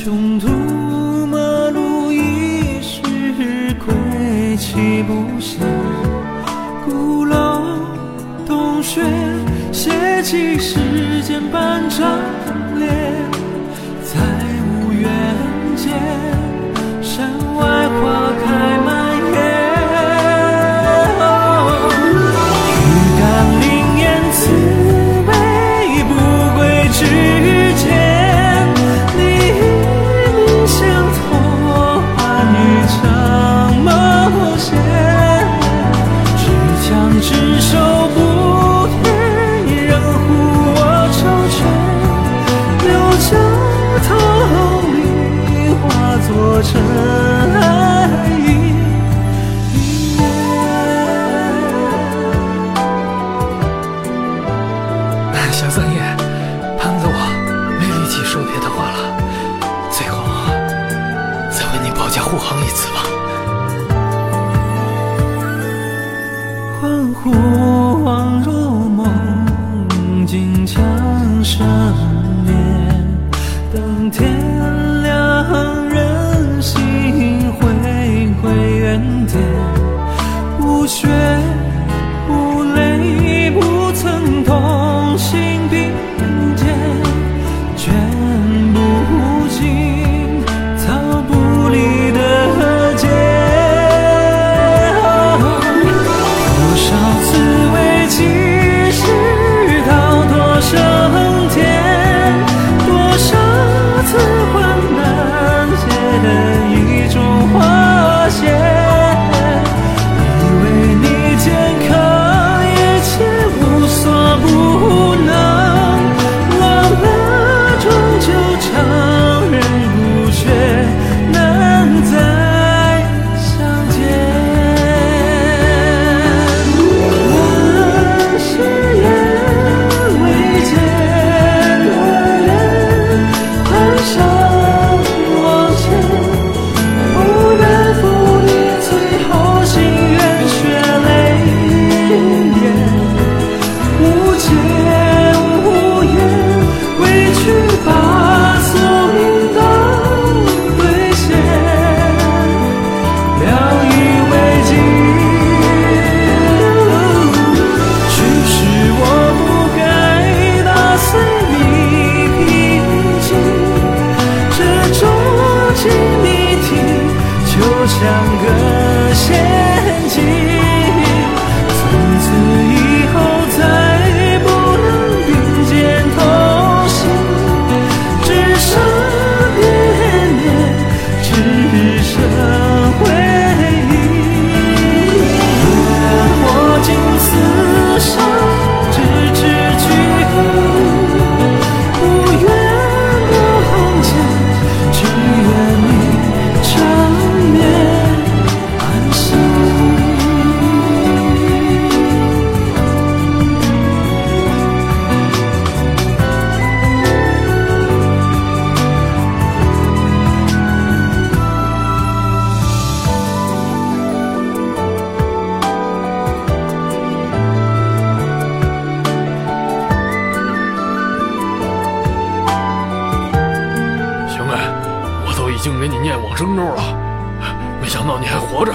穷途末路，一时归期不息。孤楼冬雪，写起时间半盏。尘埃。小三爷，盘子我没力气说别的话了，最后再为你保驾护航一次吧。恍惚恍若梦境，江山。time 这些痕迹。已经给你念往生咒了没想到你还活着。